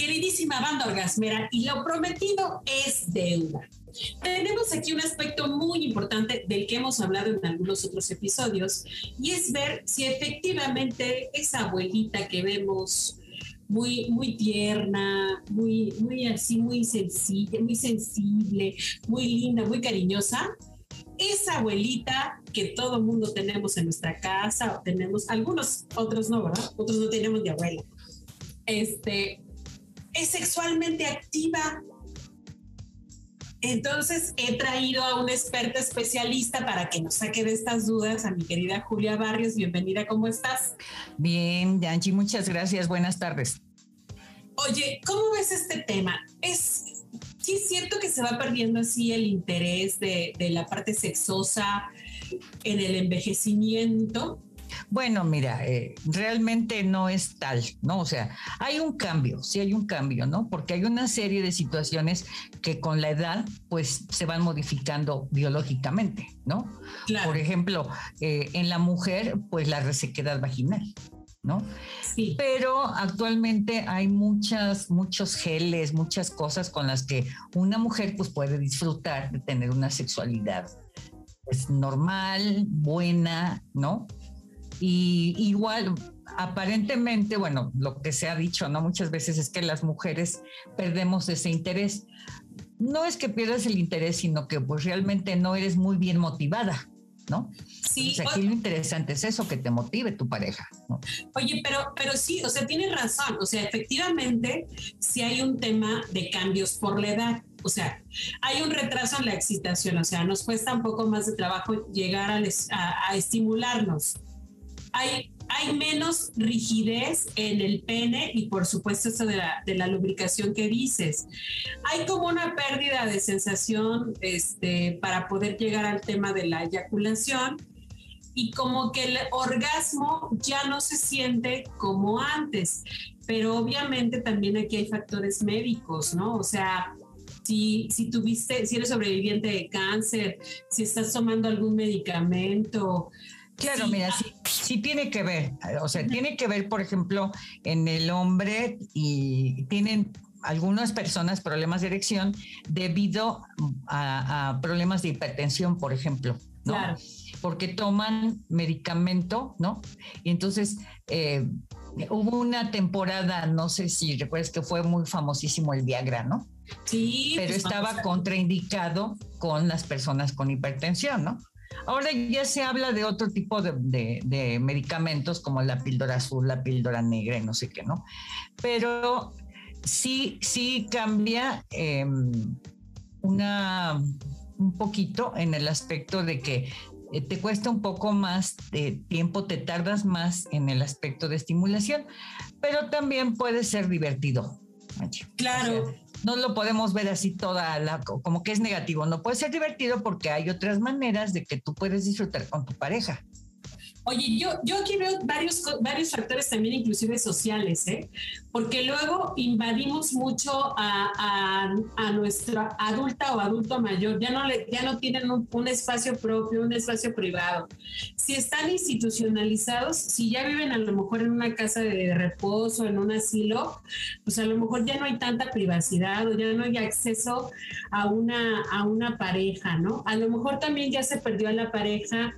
Queridísima banda orgasmera, y lo prometido es deuda. Tenemos aquí un aspecto muy importante del que hemos hablado en algunos otros episodios y es ver si efectivamente esa abuelita que vemos muy, muy tierna, muy, muy así, muy sencilla, muy sensible, muy linda, muy cariñosa, esa abuelita que todo mundo tenemos en nuestra casa, tenemos, algunos otros no, ¿verdad? Otros no tenemos de abuela. Este, es sexualmente activa. Entonces he traído a una experta especialista para que nos saque de estas dudas a mi querida Julia Barrios. Bienvenida, ¿cómo estás? Bien, Yanchi, muchas gracias. Buenas tardes. Oye, ¿cómo ves este tema? Es, sí es cierto que se va perdiendo así el interés de, de la parte sexosa en el envejecimiento. Bueno, mira, eh, realmente no es tal, ¿no? O sea, hay un cambio, sí hay un cambio, ¿no? Porque hay una serie de situaciones que con la edad, pues se van modificando biológicamente, ¿no? Por ejemplo, eh, en la mujer, pues la resequedad vaginal, ¿no? Sí. Pero actualmente hay muchas, muchos geles, muchas cosas con las que una mujer pues puede disfrutar de tener una sexualidad es pues, normal, buena, ¿no? Y igual, aparentemente, bueno, lo que se ha dicho, ¿no? Muchas veces es que las mujeres perdemos ese interés. No es que pierdas el interés, sino que pues realmente no eres muy bien motivada, ¿no? Sí. aquí lo interesante es eso, que te motive tu pareja. ¿no? Oye, pero, pero sí, o sea, tienes razón. O sea, efectivamente, si hay un tema de cambios por la edad. O sea, hay un retraso en la excitación. O sea, nos cuesta un poco más de trabajo llegar a estimularnos hay, hay menos rigidez en el pene y por supuesto esto de la, de la lubricación que dices. Hay como una pérdida de sensación este, para poder llegar al tema de la eyaculación y como que el orgasmo ya no se siente como antes, pero obviamente también aquí hay factores médicos, ¿no? O sea, si, si tuviste, si eres sobreviviente de cáncer, si estás tomando algún medicamento. Claro, mira, sí sí tiene que ver, o sea, tiene que ver, por ejemplo, en el hombre y tienen algunas personas problemas de erección debido a, problemas de hipertensión, por ejemplo, ¿no? Porque toman medicamento, ¿no? Y entonces eh, hubo una temporada, no sé si recuerdas que fue muy famosísimo el Viagra, ¿no? Sí. Pero pues estaba contraindicado con las personas con hipertensión, ¿no? Ahora ya se habla de otro tipo de, medicamentos como la píldora azul, la píldora negra y no sé qué, ¿no? Pero sí, sí cambia em, una, un poquito en el aspecto de que eh, te cuesta un poco más de tiempo, te tardas más en el aspecto de estimulación, pero también puede ser divertido. Claro no lo podemos ver así toda la, como que es negativo. No puede ser divertido porque hay otras maneras de que tú puedes disfrutar con tu pareja. Oye, yo, yo aquí veo varios, varios factores también, inclusive sociales, ¿eh? porque luego invadimos mucho a, a, nuestra adulta o adulto mayor, ya no, le, ya no tienen un, espacio propio, un espacio privado. Si están institucionalizados, si ya viven a lo mejor en una casa de reposo, en un asilo, pues a lo mejor ya no hay tanta privacidad o ya no hay acceso a una, a una pareja, ¿no? A lo mejor también ya se perdió a la pareja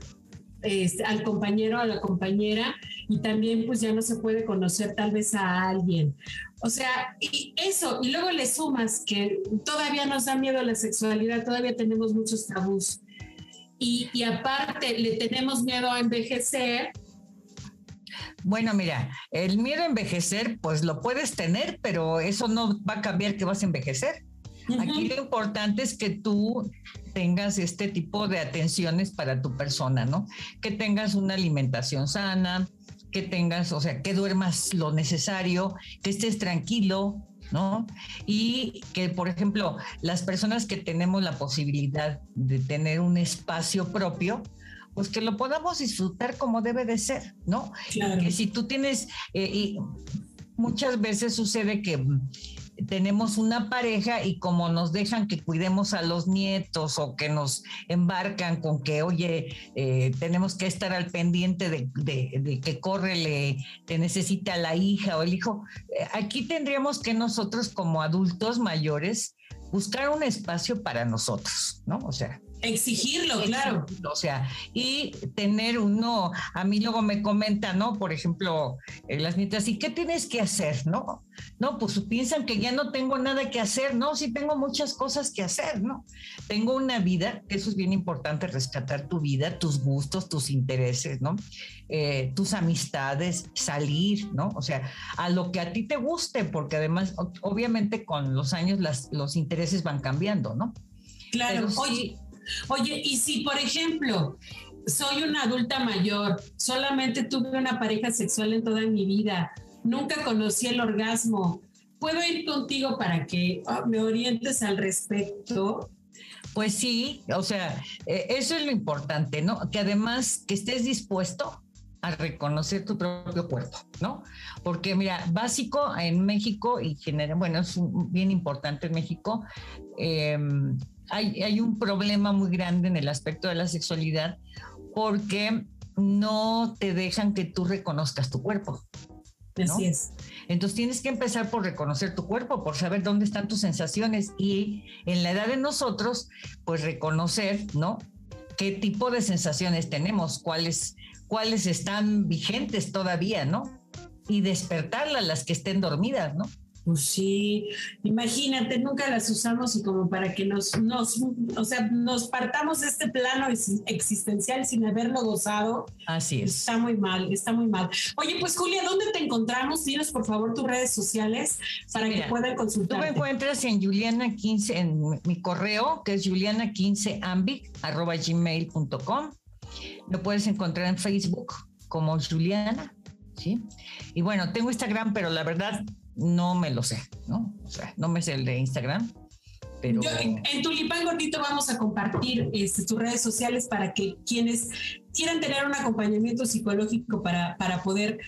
este, al compañero, a la compañera, y también pues ya no se puede conocer tal vez a alguien. O sea, y eso, y luego le sumas que todavía nos da miedo la sexualidad, todavía tenemos muchos tabús. Y, y aparte le tenemos miedo a envejecer, bueno, mira, el miedo a envejecer, pues lo puedes tener, pero eso no va a cambiar que vas a envejecer. Aquí lo importante es que tú tengas este tipo de atenciones para tu persona, ¿no? Que tengas una alimentación sana, que tengas, o sea, que duermas lo necesario, que estés tranquilo, ¿no? Y que, por ejemplo, las personas que tenemos la posibilidad de tener un espacio propio, pues que lo podamos disfrutar como debe de ser, ¿no? Que si tú tienes, eh, y muchas veces sucede que tenemos una pareja y como nos dejan que cuidemos a los nietos o que nos embarcan con que, oye, eh, tenemos que estar al pendiente de, que corre, le, te necesita la hija o el hijo, eh, aquí tendríamos que nosotros como adultos mayores buscar un espacio para nosotros, ¿no? O sea, Exigirlo, claro. O sea, y tener uno, a mí luego me comenta, ¿no? Por ejemplo, eh, las nietas, ¿y qué tienes que hacer, no? No, pues piensan que ya no tengo nada que hacer, no, sí tengo muchas cosas que hacer, ¿no? Tengo una vida, que eso es bien importante, rescatar tu vida, tus gustos, tus intereses, ¿no? Eh, tus amistades, salir, ¿no? O sea, a lo que a ti te guste, porque además, obviamente con los años las, los intereses van cambiando, ¿no? Claro, oye, Oye, y si por ejemplo soy una adulta mayor, solamente tuve una pareja sexual en toda mi vida, nunca conocí el orgasmo, ¿puedo ir contigo para que ah, me orientes al respecto? Pues sí, o sea, eh, eso es lo importante, ¿no? Que además que estés dispuesto a reconocer tu propio cuerpo, ¿no? Porque mira, básico en México y genera, bueno, es bien importante en México, eh, hay, un problema muy grande en el aspecto de la sexualidad porque no te dejan que tú reconozcas tu cuerpo. Así es. Entonces tienes que empezar por reconocer tu cuerpo, por saber dónde están tus sensaciones y en la edad de nosotros, pues reconocer, ¿no? ¿Qué tipo de sensaciones tenemos? ¿Cuáles, cuáles están vigentes todavía, ¿no? Y despertarlas, las que estén dormidas, ¿no? Pues sí, imagínate, nunca las usamos y como para que nos, nos, o sea, nos partamos de este plano existencial sin haberlo gozado. Así es. Está muy mal, está muy mal. Oye, pues Julia, ¿dónde te encontramos? Dinos por favor tus redes sociales para que puedan consultar. Tú me encuentras en Juliana 15, en mi correo, que es juliana15ambic, arroba gmail.com. Lo puedes encontrar en Facebook como Juliana, ¿sí? Y bueno, tengo Instagram, pero la verdad no me lo sé, ¿no? O sea, no me sé el de Instagram. Pero... en, Tulipán Gordito vamos a compartir este, tus redes sociales para que quienes quieran tener un acompañamiento psicológico para, para poder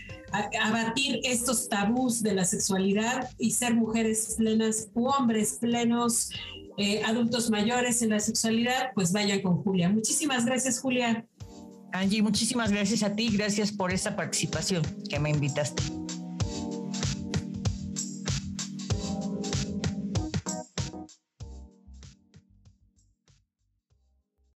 abatir estos tabús de la sexualidad y ser mujeres plenas u hombres plenos, eh, adultos mayores en la sexualidad, pues vayan con Julia. Muchísimas gracias, Julia. Angie, muchísimas gracias a ti, gracias por esta participación que me invitaste.